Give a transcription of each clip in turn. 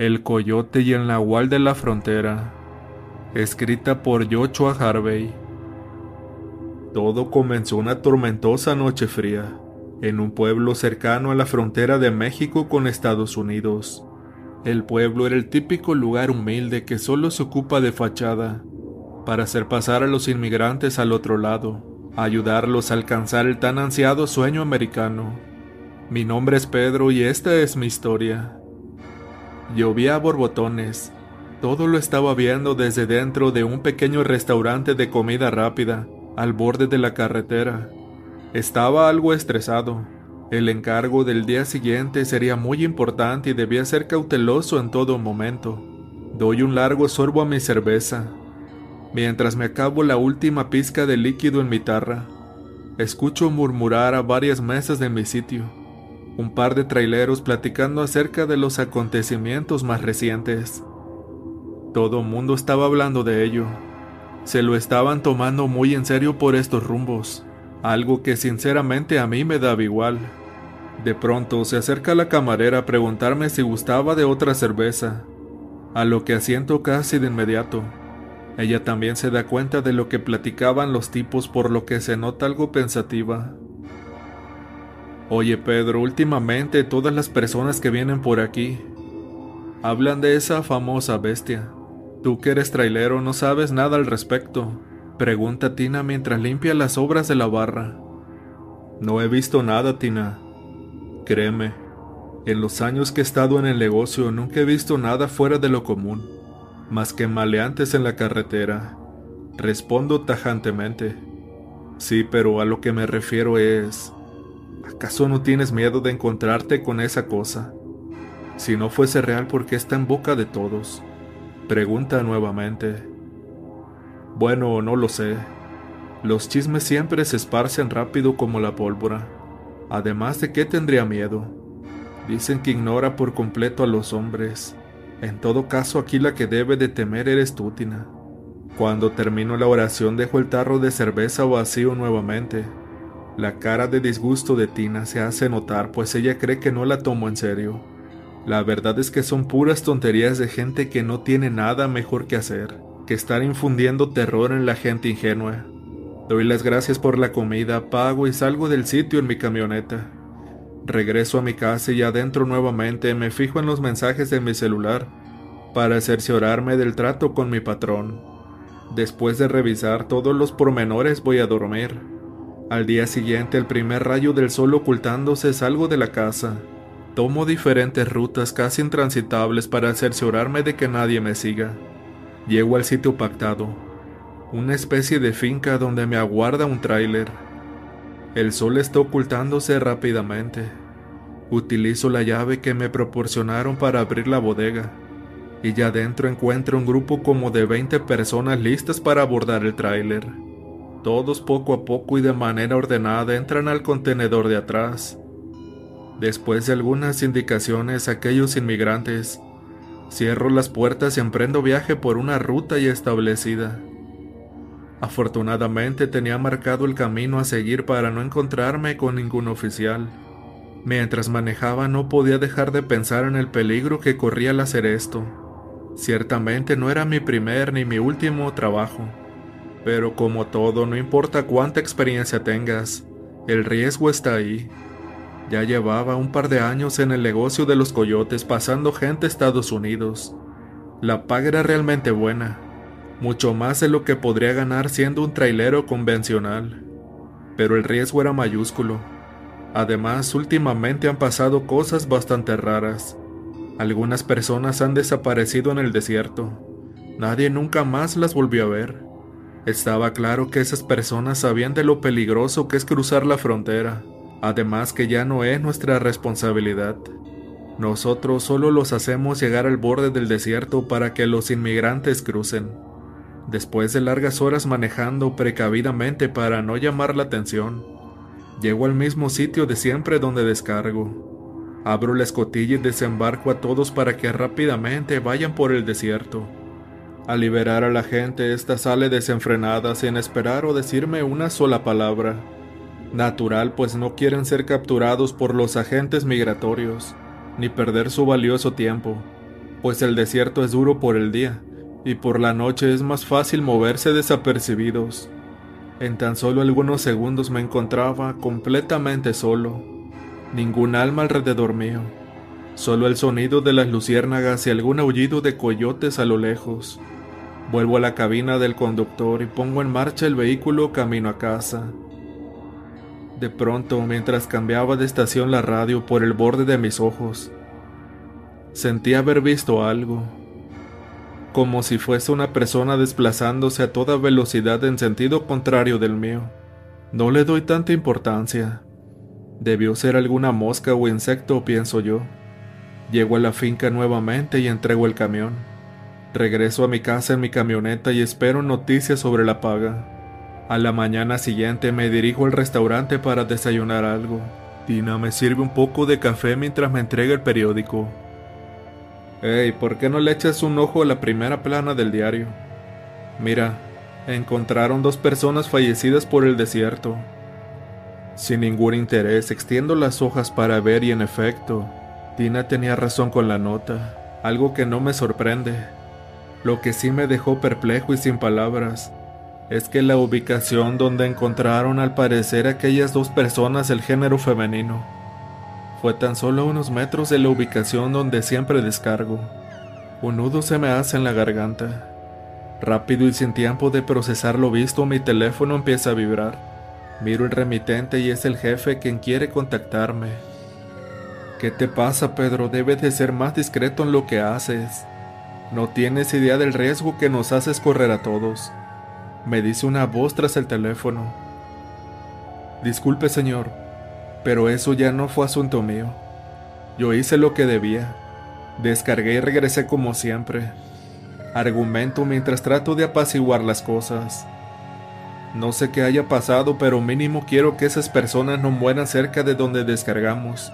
El Coyote y el Nahual de la Frontera, escrita por Joshua Harvey. Todo comenzó una tormentosa noche fría, en un pueblo cercano a la frontera de México con Estados Unidos. El pueblo era el típico lugar humilde que solo se ocupa de fachada, para hacer pasar a los inmigrantes al otro lado, ayudarlos a alcanzar el tan ansiado sueño americano. Mi nombre es Pedro y esta es mi historia. Llovía a borbotones. Todo lo estaba viendo desde dentro de un pequeño restaurante de comida rápida, al borde de la carretera. Estaba algo estresado. El encargo del día siguiente sería muy importante y debía ser cauteloso en todo momento. Doy un largo sorbo a mi cerveza, mientras me acabo la última pizca de líquido en mi tarra. Escucho murmurar a varias mesas de mi sitio un par de traileros platicando acerca de los acontecimientos más recientes. Todo mundo estaba hablando de ello. Se lo estaban tomando muy en serio por estos rumbos, algo que sinceramente a mí me daba igual. De pronto se acerca la camarera a preguntarme si gustaba de otra cerveza, a lo que asiento casi de inmediato. Ella también se da cuenta de lo que platicaban los tipos por lo que se nota algo pensativa. Oye Pedro, últimamente todas las personas que vienen por aquí hablan de esa famosa bestia. Tú que eres trailero no sabes nada al respecto. Pregunta Tina mientras limpia las obras de la barra. No he visto nada, Tina. Créeme, en los años que he estado en el negocio nunca he visto nada fuera de lo común, más que maleantes en la carretera. Respondo tajantemente. Sí, pero a lo que me refiero es... ¿Acaso no tienes miedo de encontrarte con esa cosa? Si no fuese real, ¿por qué está en boca de todos? Pregunta nuevamente. Bueno, no lo sé. Los chismes siempre se esparcen rápido como la pólvora. Además de qué tendría miedo. Dicen que ignora por completo a los hombres. En todo caso, aquí la que debe de temer eres tú, Tina. Cuando termino la oración dejo el tarro de cerveza vacío nuevamente la cara de disgusto de Tina se hace notar pues ella cree que no la tomo en serio. La verdad es que son puras tonterías de gente que no tiene nada mejor que hacer que estar infundiendo terror en la gente ingenua. Doy las gracias por la comida, pago y salgo del sitio en mi camioneta. Regreso a mi casa y adentro nuevamente me fijo en los mensajes de mi celular para cerciorarme del trato con mi patrón. Después de revisar todos los pormenores voy a dormir. Al día siguiente, el primer rayo del sol ocultándose, salgo de la casa. Tomo diferentes rutas casi intransitables para cerciorarme de que nadie me siga. Llego al sitio pactado, una especie de finca donde me aguarda un tráiler. El sol está ocultándose rápidamente. Utilizo la llave que me proporcionaron para abrir la bodega, y ya dentro encuentro un grupo como de 20 personas listas para abordar el tráiler. Todos poco a poco y de manera ordenada entran al contenedor de atrás. Después de algunas indicaciones a aquellos inmigrantes, cierro las puertas y emprendo viaje por una ruta ya establecida. Afortunadamente tenía marcado el camino a seguir para no encontrarme con ningún oficial. Mientras manejaba no podía dejar de pensar en el peligro que corría al hacer esto. Ciertamente no era mi primer ni mi último trabajo. Pero como todo, no importa cuánta experiencia tengas, el riesgo está ahí. Ya llevaba un par de años en el negocio de los coyotes pasando gente a Estados Unidos. La paga era realmente buena, mucho más de lo que podría ganar siendo un trailero convencional. Pero el riesgo era mayúsculo. Además, últimamente han pasado cosas bastante raras. Algunas personas han desaparecido en el desierto. Nadie nunca más las volvió a ver. Estaba claro que esas personas sabían de lo peligroso que es cruzar la frontera, además que ya no es nuestra responsabilidad. Nosotros solo los hacemos llegar al borde del desierto para que los inmigrantes crucen. Después de largas horas manejando precavidamente para no llamar la atención, llego al mismo sitio de siempre donde descargo. Abro la escotilla y desembarco a todos para que rápidamente vayan por el desierto. Al liberar a la gente, esta sale desenfrenada sin esperar o decirme una sola palabra. Natural, pues no quieren ser capturados por los agentes migratorios, ni perder su valioso tiempo. pues el desierto es duro por el día y por la noche es más fácil moverse desapercibidos. En tan solo algunos segundos me encontraba completamente solo, ningún alma alrededor mío, solo el sonido de las luciérnagas y algún aullido de coyotes a lo lejos. Vuelvo a la cabina del conductor y pongo en marcha el vehículo camino a casa. De pronto, mientras cambiaba de estación la radio por el borde de mis ojos, sentí haber visto algo, como si fuese una persona desplazándose a toda velocidad en sentido contrario del mío. No le doy tanta importancia. Debió ser alguna mosca o insecto, pienso yo. Llego a la finca nuevamente y entrego el camión. Regreso a mi casa en mi camioneta y espero noticias sobre la paga. A la mañana siguiente me dirijo al restaurante para desayunar algo. Tina me sirve un poco de café mientras me entrega el periódico. Hey, ¿por qué no le echas un ojo a la primera plana del diario? Mira, encontraron dos personas fallecidas por el desierto. Sin ningún interés, extiendo las hojas para ver y en efecto, Tina tenía razón con la nota, algo que no me sorprende. Lo que sí me dejó perplejo y sin palabras es que la ubicación donde encontraron al parecer aquellas dos personas del género femenino fue tan solo unos metros de la ubicación donde siempre descargo. Un nudo se me hace en la garganta. Rápido y sin tiempo de procesar lo visto, mi teléfono empieza a vibrar. Miro el remitente y es el jefe quien quiere contactarme. ¿Qué te pasa, Pedro? Debes de ser más discreto en lo que haces. No tienes idea del riesgo que nos haces correr a todos me dice una voz tras el teléfono. Disculpe, señor, pero eso ya no fue asunto mío. Yo hice lo que debía. Descargué y regresé como siempre. Argumento mientras trato de apaciguar las cosas. No sé qué haya pasado, pero mínimo quiero que esas personas no mueran cerca de donde descargamos.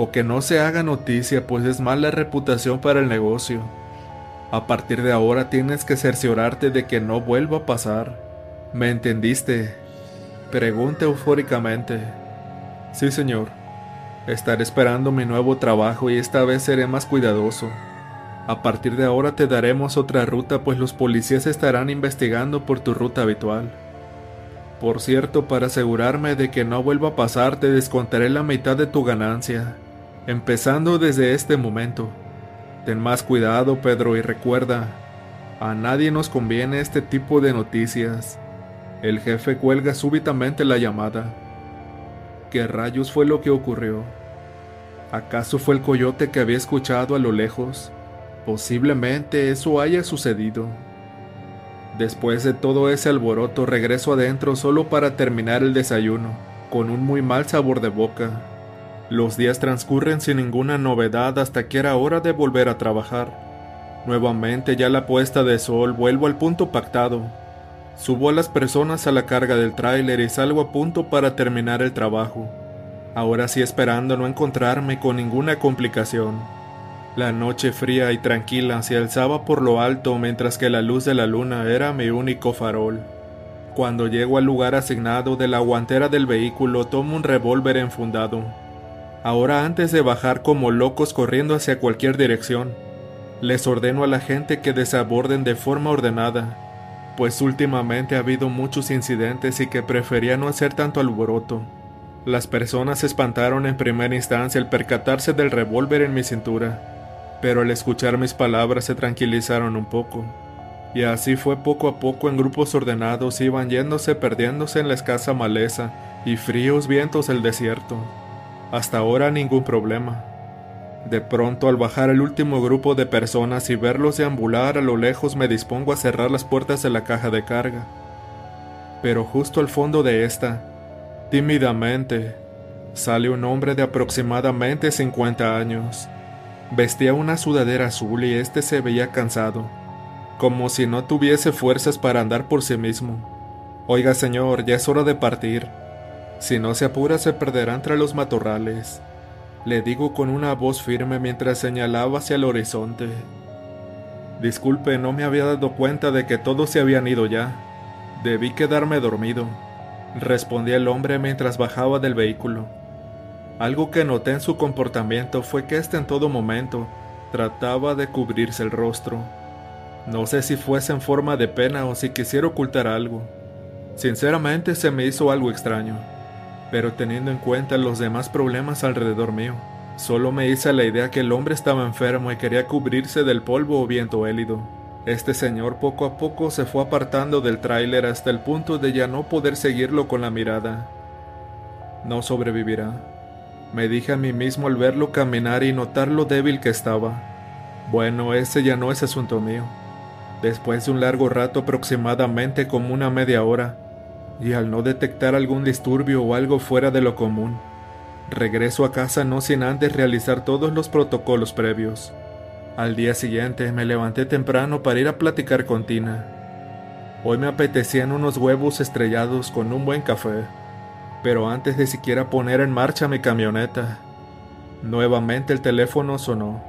O que no se haga noticia, pues es mala reputación para el negocio. A partir de ahora tienes que cerciorarte de que no vuelva a pasar. ¿Me entendiste? Pregunta eufóricamente. Sí, señor. Estaré esperando mi nuevo trabajo y esta vez seré más cuidadoso. A partir de ahora te daremos otra ruta pues los policías estarán investigando por tu ruta habitual. Por cierto, para asegurarme de que no vuelva a pasar, te descontaré la mitad de tu ganancia, empezando desde este momento. Ten más cuidado, Pedro, y recuerda, a nadie nos conviene este tipo de noticias. El jefe cuelga súbitamente la llamada. ¿Qué rayos fue lo que ocurrió? ¿Acaso fue el coyote que había escuchado a lo lejos? Posiblemente eso haya sucedido. Después de todo ese alboroto regreso adentro solo para terminar el desayuno, con un muy mal sabor de boca. Los días transcurren sin ninguna novedad hasta que era hora de volver a trabajar. Nuevamente ya la puesta de sol vuelvo al punto pactado. Subo a las personas a la carga del tráiler y salgo a punto para terminar el trabajo. Ahora sí esperando no encontrarme con ninguna complicación. La noche fría y tranquila se alzaba por lo alto mientras que la luz de la luna era mi único farol. Cuando llego al lugar asignado de la guantera del vehículo tomo un revólver enfundado Ahora antes de bajar como locos corriendo hacia cualquier dirección, les ordeno a la gente que desaborden de forma ordenada, pues últimamente ha habido muchos incidentes y que prefería no hacer tanto alboroto. Las personas se espantaron en primera instancia al percatarse del revólver en mi cintura, pero al escuchar mis palabras se tranquilizaron un poco. Y así fue poco a poco en grupos ordenados iban yéndose perdiéndose en la escasa maleza y fríos vientos del desierto. Hasta ahora ningún problema. De pronto al bajar el último grupo de personas y verlos deambular a lo lejos me dispongo a cerrar las puertas de la caja de carga. Pero justo al fondo de esta, tímidamente, sale un hombre de aproximadamente 50 años. Vestía una sudadera azul y este se veía cansado, como si no tuviese fuerzas para andar por sí mismo. Oiga señor, ya es hora de partir. Si no se apura se perderá entre los matorrales, le digo con una voz firme mientras señalaba hacia el horizonte. Disculpe, no me había dado cuenta de que todos se habían ido ya. Debí quedarme dormido, respondía el hombre mientras bajaba del vehículo. Algo que noté en su comportamiento fue que éste en todo momento Trataba de cubrirse el rostro. No sé si fuese en forma de pena o si quisiera ocultar algo. Sinceramente se me hizo algo extraño, pero teniendo en cuenta los demás problemas alrededor mío, solo me hice la idea que el hombre estaba enfermo y quería cubrirse del polvo o viento hélido. Este señor poco a poco se fue apartando del tráiler hasta el punto de ya no poder seguirlo con la mirada. No sobrevivirá. Me dije a mí mismo al verlo caminar y notar lo débil que estaba. Bueno, ese ya no es asunto mío. Después de un largo rato aproximadamente como una media hora, y al no detectar algún disturbio o algo fuera de lo común, regreso a casa no sin antes realizar todos los protocolos previos. Al día siguiente me levanté temprano para ir a platicar con Tina. Hoy me apetecían unos huevos estrellados con un buen café, pero antes de siquiera poner en marcha mi camioneta, nuevamente el teléfono sonó.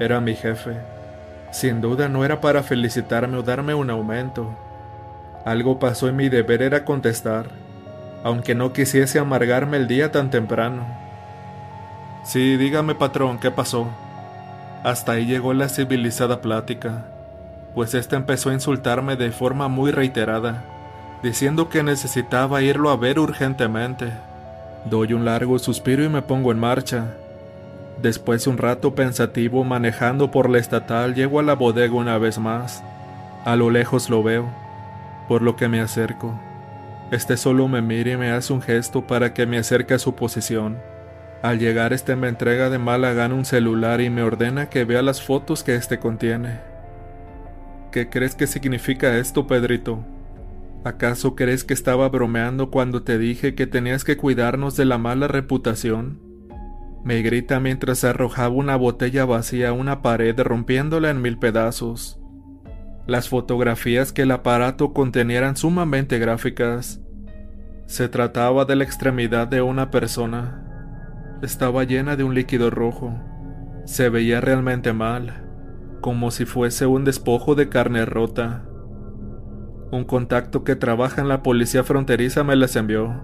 Era mi jefe. Sin duda no era para felicitarme o darme un aumento. Algo pasó y mi deber era contestar, aunque no quisiese amargarme el día tan temprano. Sí, dígame patrón, ¿qué pasó? Hasta ahí llegó la civilizada plática, pues éste empezó a insultarme de forma muy reiterada, diciendo que necesitaba irlo a ver urgentemente. Doy un largo suspiro y me pongo en marcha. Después de un rato pensativo manejando por la estatal, llego a la bodega una vez más. A lo lejos lo veo, por lo que me acerco. Este solo me mira y me hace un gesto para que me acerque a su posición. Al llegar este me entrega de mala gana un celular y me ordena que vea las fotos que este contiene. ¿Qué crees que significa esto, Pedrito? ¿Acaso crees que estaba bromeando cuando te dije que tenías que cuidarnos de la mala reputación? Me grita mientras arrojaba una botella vacía a una pared rompiéndola en mil pedazos. Las fotografías que el aparato contenía eran sumamente gráficas. Se trataba de la extremidad de una persona, estaba llena de un líquido rojo. Se veía realmente mal, como si fuese un despojo de carne rota. Un contacto que trabaja en la policía fronteriza me las envió.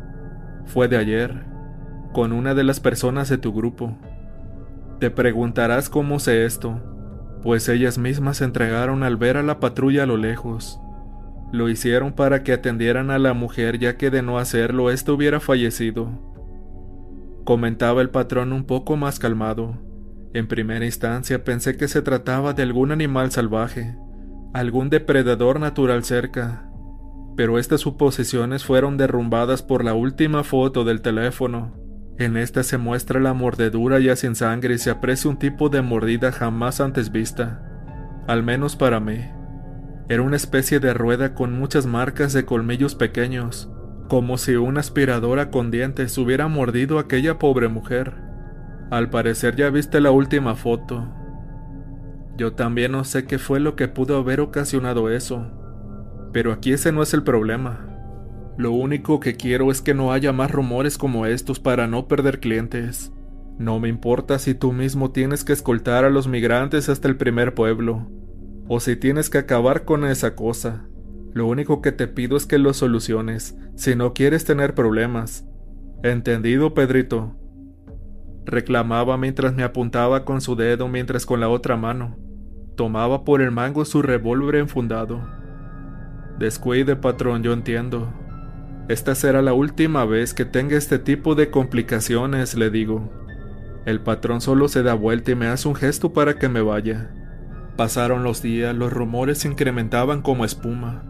Fue de ayer, con una de las personas de tu grupo. Te preguntarás cómo sé esto, pues ellas mismas se entregaron al ver a la patrulla a lo lejos. Lo hicieron para que atendieran a la mujer ya que de no hacerlo éste hubiera fallecido comentaba el patrón un poco más calmado. En primera instancia pensé que se trataba de algún animal salvaje, algún depredador natural cerca, pero estas suposiciones fueron derrumbadas por la última foto del teléfono. En esta se muestra la mordedura ya sin sangre y se aprecia un tipo de mordida jamás antes vista, al menos para mí. Era una especie de rueda con muchas marcas de colmillos pequeños, como si una aspiradora con dientes hubiera mordido a aquella pobre mujer. Al parecer ya viste la última foto. Yo también no sé qué fue lo que pudo haber ocasionado eso, pero aquí ese no es el problema. Lo único que quiero es que no haya más rumores como estos para no perder clientes. No me importa si tú mismo tienes que escoltar a los migrantes hasta el primer pueblo, o si tienes que acabar con esa cosa. Lo único que te pido es que lo soluciones, si no quieres tener problemas. ¿Entendido, Pedrito? Reclamaba mientras me apuntaba con su dedo mientras con la otra mano tomaba por el mango su revólver enfundado. Descuide, patrón, yo entiendo. Esta será la última vez que tenga este tipo de complicaciones, le digo. El patrón solo se da vuelta y me hace un gesto para que me vaya. Pasaron los días, los rumores se incrementaban como espuma.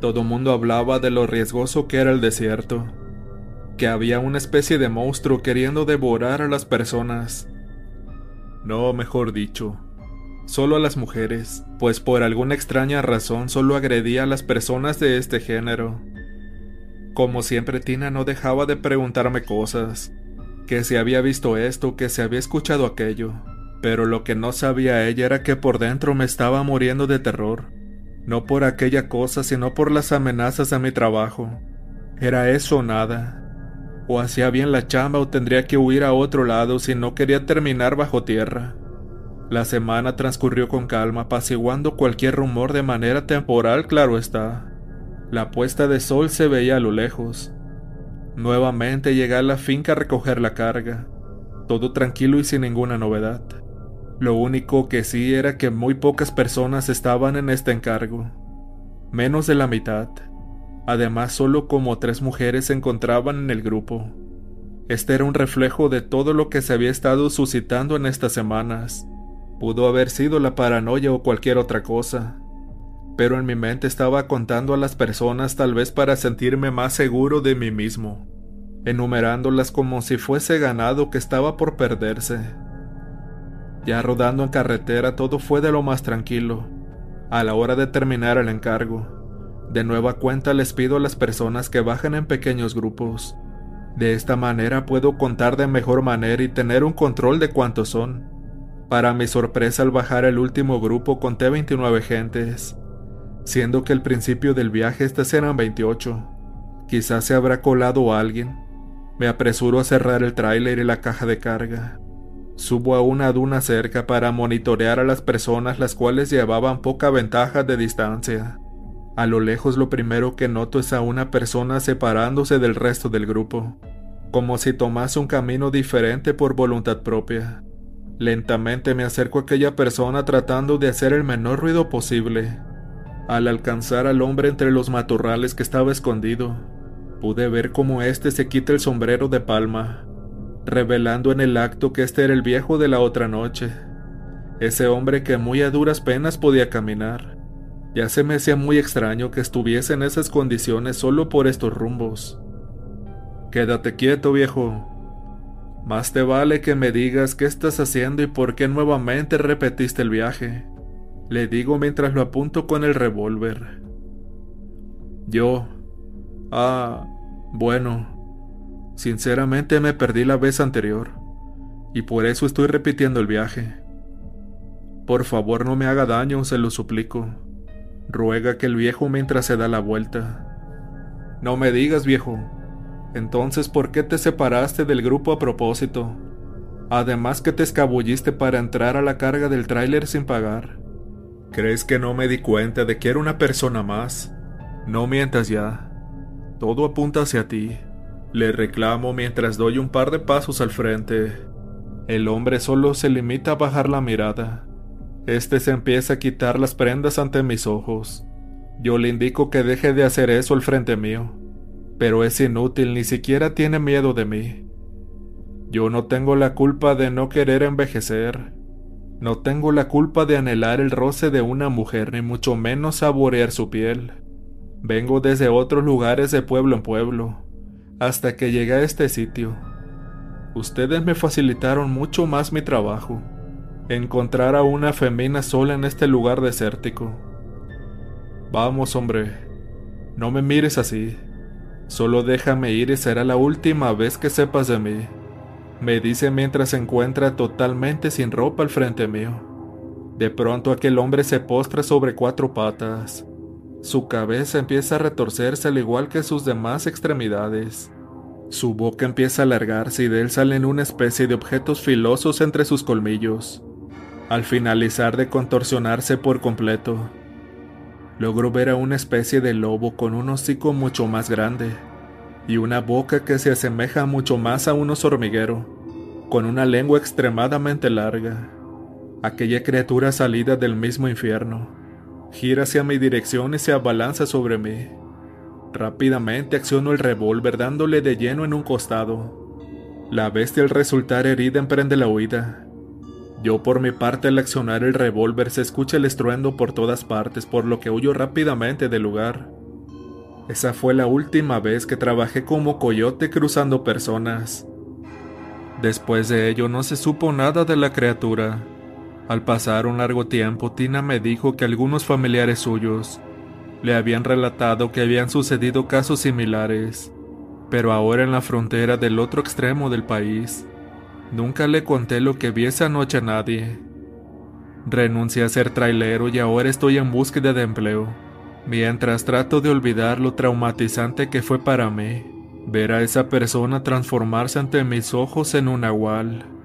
Todo mundo hablaba de lo riesgoso que era el desierto, que había una especie de monstruo queriendo devorar a las personas. No, mejor dicho, solo a las mujeres, pues por alguna extraña razón solo agredía a las personas de este género. Como siempre Tina no dejaba de preguntarme cosas, que si había visto esto, que se había escuchado aquello, pero lo que no sabía ella era que por dentro me estaba muriendo de terror no por aquella cosa, sino por las amenazas a mi trabajo. Era eso o nada. O hacía bien la chamba o tendría que huir a otro lado si no quería terminar bajo tierra. La semana transcurrió con calma, apaciguando cualquier rumor de manera temporal, claro está. La puesta de sol se veía a lo lejos. Nuevamente llegué a la finca a recoger la carga, todo tranquilo y sin ninguna novedad. Lo único que sí era que muy pocas personas estaban en este encargo, menos de la mitad. Además, solo como tres mujeres se encontraban en el grupo. Este era un reflejo de todo lo que se había estado suscitando en estas semanas. Pudo haber sido la paranoia o cualquier otra cosa, pero en mi mente estaba contando a las personas tal vez para sentirme más seguro de mí mismo, enumerándolas como si fuese ganado que estaba por perderse. Ya rodando en carretera todo fue de lo más tranquilo. A la hora de terminar el encargo, de nueva cuenta les pido a las personas que bajen en pequeños grupos. De esta manera puedo contar de mejor manera y tener un control de cuántos son. Para mi sorpresa al bajar el último grupo conté 29 gentes, siendo que al principio del viaje estas eran 28. Quizás se habrá colado alguien. Me apresuro a cerrar el tráiler y la caja de carga. Subo a una duna cerca para monitorear a las personas las cuales llevaban poca ventaja de distancia. A lo lejos lo primero que noto es a una persona separándose del resto del grupo, como si tomase un camino diferente por voluntad propia. Lentamente me acerco a aquella persona tratando de hacer el menor ruido posible. Al alcanzar al hombre entre los matorrales que estaba escondido, pude ver cómo éste se quita el sombrero de palma revelando en el acto que este era el viejo de la otra noche, ese hombre que muy a duras penas podía caminar. Ya se me hacía muy extraño que estuviese en esas condiciones solo por estos rumbos. Quédate quieto, viejo. Más te vale que me digas qué estás haciendo y por qué nuevamente repetiste el viaje. Le digo mientras lo apunto con el revólver. Yo... Ah... Bueno, Sinceramente me perdí la vez anterior, y por eso estoy repitiendo el viaje. Por favor no me haga daño, se lo suplico. Ruega que el viejo mientras se da la vuelta. No me digas, viejo. Entonces, ¿por qué te separaste del grupo a propósito? Además que te escabulliste para entrar a la carga del tráiler sin pagar. ¿Crees que no me di cuenta de que era una persona más? No mientas ya. Todo apunta hacia ti. Le reclamo mientras doy un par de pasos al frente. El hombre solo se limita a bajar la mirada. Este se empieza a quitar las prendas ante mis ojos. Yo le indico que deje de hacer eso al frente mío. Pero es inútil, ni siquiera tiene miedo de mí. Yo no tengo la culpa de no querer envejecer. No tengo la culpa de anhelar el roce de una mujer, ni mucho menos saborear su piel. Vengo desde otros lugares de pueblo en pueblo hasta que llegué a este sitio. Ustedes me facilitaron mucho más mi trabajo. Encontrar a una femina sola en este lugar desértico. Vamos, hombre. No me mires así. Solo déjame ir y será la última vez que sepas de mí. Me dice mientras se encuentra totalmente sin ropa al frente mío. De pronto aquel hombre se postra sobre cuatro patas. Su cabeza empieza a retorcerse al igual que sus demás extremidades. Su boca empieza a alargarse y de él salen una especie de objetos filosos entre sus colmillos. Al finalizar de contorsionarse por completo, logro ver a una especie de lobo con un hocico mucho más grande y una boca que se asemeja mucho más a un oso hormiguero, con una lengua extremadamente larga. Aquella criatura salida del mismo infierno gira hacia mi dirección y se abalanza sobre mí. Rápidamente acciono el revólver dándole de lleno en un costado. La bestia al resultar herida emprende la huida. Yo por mi parte al accionar el revólver se escucha el estruendo por todas partes por lo que huyo rápidamente del lugar. Esa fue la última vez que trabajé como coyote cruzando personas. Después de ello no se supo nada de la criatura. Al pasar un largo tiempo, Tina me dijo que algunos familiares suyos le habían relatado que habían sucedido casos similares, pero ahora en la frontera del otro extremo del país. Nunca le conté lo que vi esa noche a nadie. Renuncié a ser trailero y ahora estoy en búsqueda de empleo, mientras trato de olvidar lo traumatizante que fue para mí ver a esa persona transformarse ante mis ojos en un nahual.